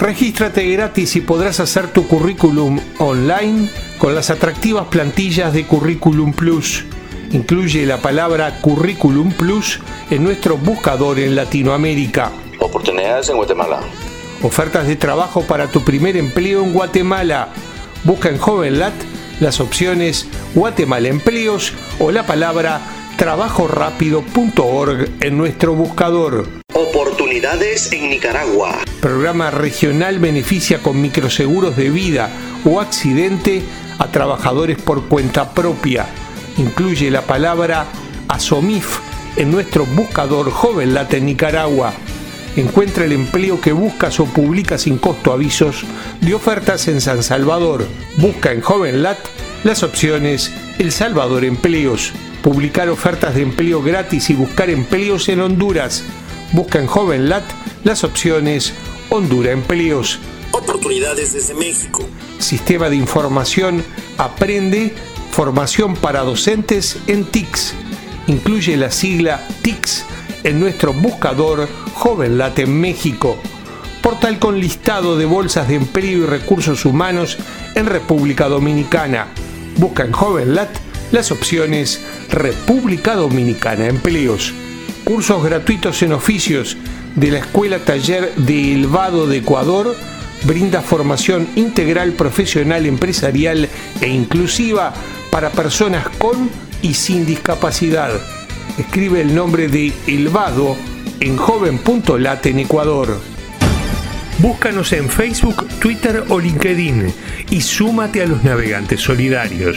Regístrate gratis y podrás hacer tu currículum online con las atractivas plantillas de Curriculum Plus. Incluye la palabra Curriculum Plus en nuestro buscador en Latinoamérica. Oportunidades en Guatemala. Ofertas de trabajo para tu primer empleo en Guatemala. Busca en JovenLat las opciones Guatemala Empleos o la palabra trabajorápido.org en nuestro buscador. En Nicaragua. Programa regional beneficia con microseguros de vida o accidente a trabajadores por cuenta propia. Incluye la palabra ASOMIF en nuestro buscador JovenLat en Nicaragua. Encuentra el empleo que buscas o publica sin costo avisos de ofertas en San Salvador. Busca en JovenLat las opciones El Salvador Empleos. Publicar ofertas de empleo gratis y buscar empleos en Honduras. Busca en JovenLat las opciones Honduras Empleos. Oportunidades desde México. Sistema de Información Aprende Formación para Docentes en TICS. Incluye la sigla TICS en nuestro buscador JovenLat en México. Portal con listado de bolsas de empleo y recursos humanos en República Dominicana. Busca en JovenLat las opciones República Dominicana Empleos. Cursos gratuitos en oficios de la Escuela Taller de Elvado de Ecuador brinda formación integral profesional empresarial e inclusiva para personas con y sin discapacidad. Escribe el nombre de Elvado en joven.lat en Ecuador. Búscanos en Facebook, Twitter o LinkedIn y súmate a los navegantes solidarios.